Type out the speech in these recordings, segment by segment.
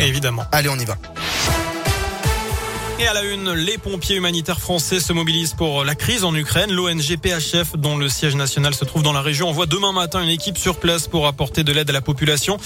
Évidemment. Allez, on y va. Et à la une, les pompiers humanitaires français se mobilisent pour la crise en Ukraine. L'ONG PHF, dont le siège national se trouve dans la région, envoie demain matin une équipe sur place pour apporter de l'aide à la population.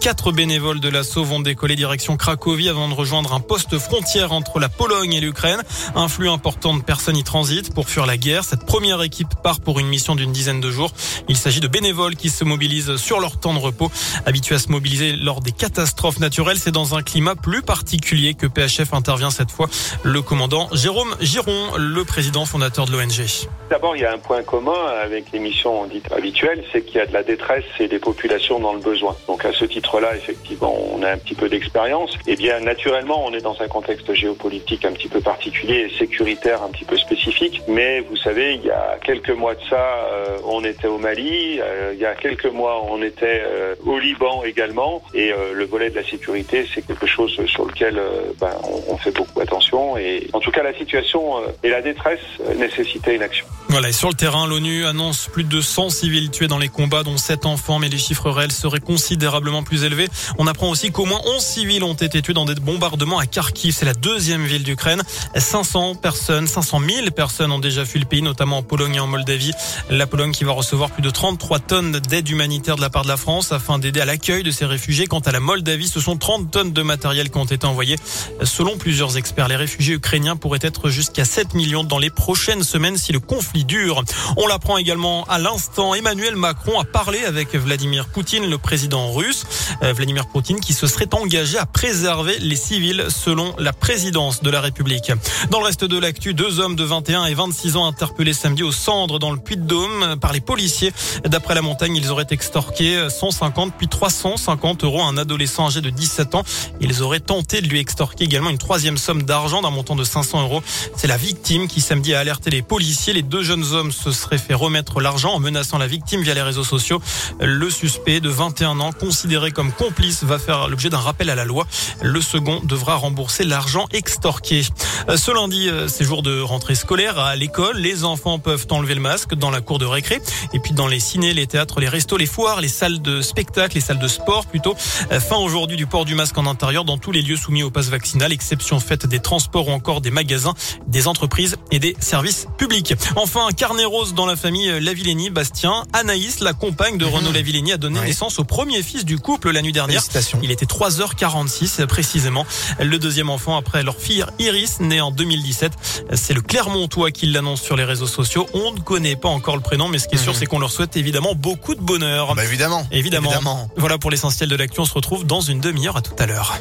Quatre bénévoles de l'assaut vont décoller direction Cracovie avant de rejoindre un poste frontière entre la Pologne et l'Ukraine. Un flux important de personnes y transitent pour fuir la guerre. Cette première équipe part pour une mission d'une dizaine de jours. Il s'agit de bénévoles qui se mobilisent sur leur temps de repos. Habitués à se mobiliser lors des catastrophes naturelles, c'est dans un climat plus particulier que PHF intervient cette fois le commandant Jérôme Giron, le président fondateur de l'ONG. D'abord, il y a un point commun avec les missions dites habituelles, c'est qu'il y a de la détresse et des populations dans le besoin. Donc à ce titre-là, effectivement, on a un petit peu d'expérience. Et bien, naturellement, on est dans un contexte géopolitique un petit peu particulier et sécuritaire un petit peu spécifique. Mais vous savez, il y a quelques mois de ça, euh, on était au Mali. Euh, il y a quelques mois, on était euh, au Liban également. Et le volet de la sécurité, c'est quelque chose sur lequel ben, on, on fait beaucoup attention. Et en tout cas, la situation et la détresse nécessitaient une action. Voilà, et sur le terrain, l'ONU annonce plus de 100 civils tués dans les combats, dont 7 enfants, mais les chiffres réels seraient considérablement plus élevés. On apprend aussi qu'au moins 11 civils ont été tués dans des bombardements à Kharkiv, c'est la deuxième ville d'Ukraine. 500 personnes, 500 000 personnes ont déjà fui le pays, notamment en Pologne et en Moldavie. La Pologne qui va recevoir plus de 33 tonnes d'aide humanitaire de la part de la France afin d'aider à l'accueil de ces réfugiés. Quant à la Moldavie, ce sont 30 tonnes de matériel qui ont été envoyées. Selon plusieurs experts, les réfugiés ukrainiens pourraient être jusqu'à 7 millions dans les prochaines semaines si le conflit dure. On l'apprend également à l'instant. Emmanuel Macron a parlé avec Vladimir Poutine, le président russe. Euh, Vladimir Poutine qui se serait engagé à préserver les civils selon la présidence de la République. Dans le reste de l'actu, deux hommes de 21 et 26 ans interpellés samedi au Cendres dans le Puy-de-Dôme par les policiers. D'après la montagne, ils auraient extorqué 150 puis 350 euros à un adolescent âgé de 17 ans. Ils auraient tenté de lui extorquer également une troisième somme d'argent d'un montant de 500 euros. C'est la victime qui samedi a alerté les policiers. Les deux jeunes hommes se seraient fait remettre l'argent en menaçant la victime via les réseaux sociaux. Le suspect de 21 ans, considéré comme complice, va faire l'objet d'un rappel à la loi. Le second devra rembourser l'argent extorqué. Euh, ce lundi, euh, c'est jour de rentrée scolaire à l'école. Les enfants peuvent enlever le masque dans la cour de récré et puis dans les ciné, les théâtres, les restos, les foires, les salles de spectacle, les salles de sport plutôt. Euh, fin aujourd'hui du port du masque en intérieur dans tous les lieux soumis au pass vaccinal, exception faite des transports ou encore des magasins, des entreprises et des services publics. Enfin, un carnet rose dans la famille Lavillenie, Bastien. Anaïs, la compagne de Renaud Lavillenie, a donné naissance au premier fils du couple la nuit dernière. Il était 3h46 précisément. Le deuxième enfant après leur fille Iris, née en 2017. C'est le Clermontois qui l'annonce sur les réseaux sociaux. On ne connaît pas encore le prénom, mais ce qui est sûr, c'est qu'on leur souhaite évidemment beaucoup de bonheur. Bah évidemment. évidemment. Évidemment. Voilà pour l'essentiel de l'actu. On se retrouve dans une demi-heure. À tout à l'heure.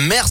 Merci.